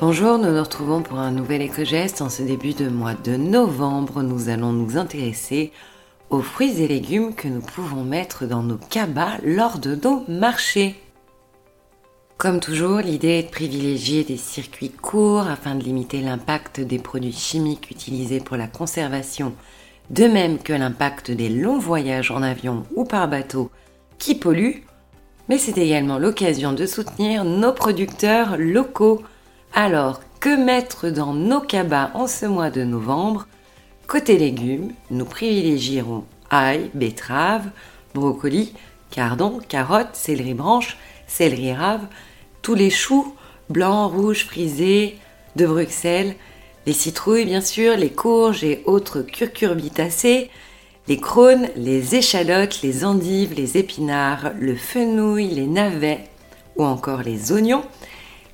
Bonjour, nous nous retrouvons pour un nouvel éco-geste. En ce début de mois de novembre, nous allons nous intéresser aux fruits et légumes que nous pouvons mettre dans nos cabas lors de nos marchés. Comme toujours, l'idée est de privilégier des circuits courts afin de limiter l'impact des produits chimiques utilisés pour la conservation, de même que l'impact des longs voyages en avion ou par bateau qui polluent, mais c'est également l'occasion de soutenir nos producteurs locaux. Alors, que mettre dans nos cabas en ce mois de novembre? Côté légumes, nous privilégierons ail, betterave, brocoli, cardon, carottes, céleri branche, céleri rave, tous les choux, blancs, rouges, frisés, de Bruxelles, les citrouilles bien sûr, les courges et autres curcurbitacées, les crônes, les échalotes, les endives, les épinards, le fenouil, les navets ou encore les oignons,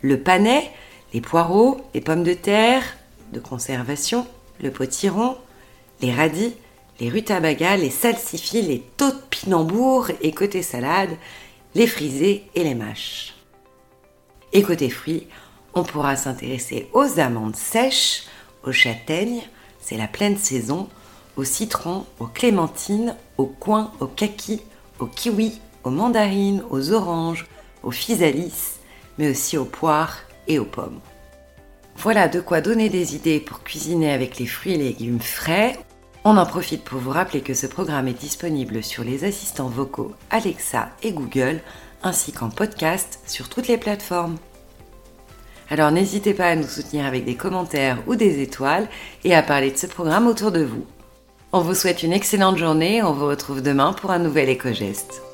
le panais, les poireaux, les pommes de terre de conservation, le potiron, les radis, les rutabagas, les salsifis, les taupinambours et côté salade, les frisés et les mâches. Et côté fruits, on pourra s'intéresser aux amandes sèches, aux châtaignes, c'est la pleine saison, aux citrons, aux clémentines, aux coins, aux kakis, aux kiwis, aux mandarines, aux oranges, aux physalis, mais aussi aux poires et aux pommes. Voilà de quoi donner des idées pour cuisiner avec les fruits et légumes frais. On en profite pour vous rappeler que ce programme est disponible sur les assistants vocaux Alexa et Google, ainsi qu'en podcast sur toutes les plateformes. Alors n'hésitez pas à nous soutenir avec des commentaires ou des étoiles et à parler de ce programme autour de vous. On vous souhaite une excellente journée, on vous retrouve demain pour un nouvel éco-geste.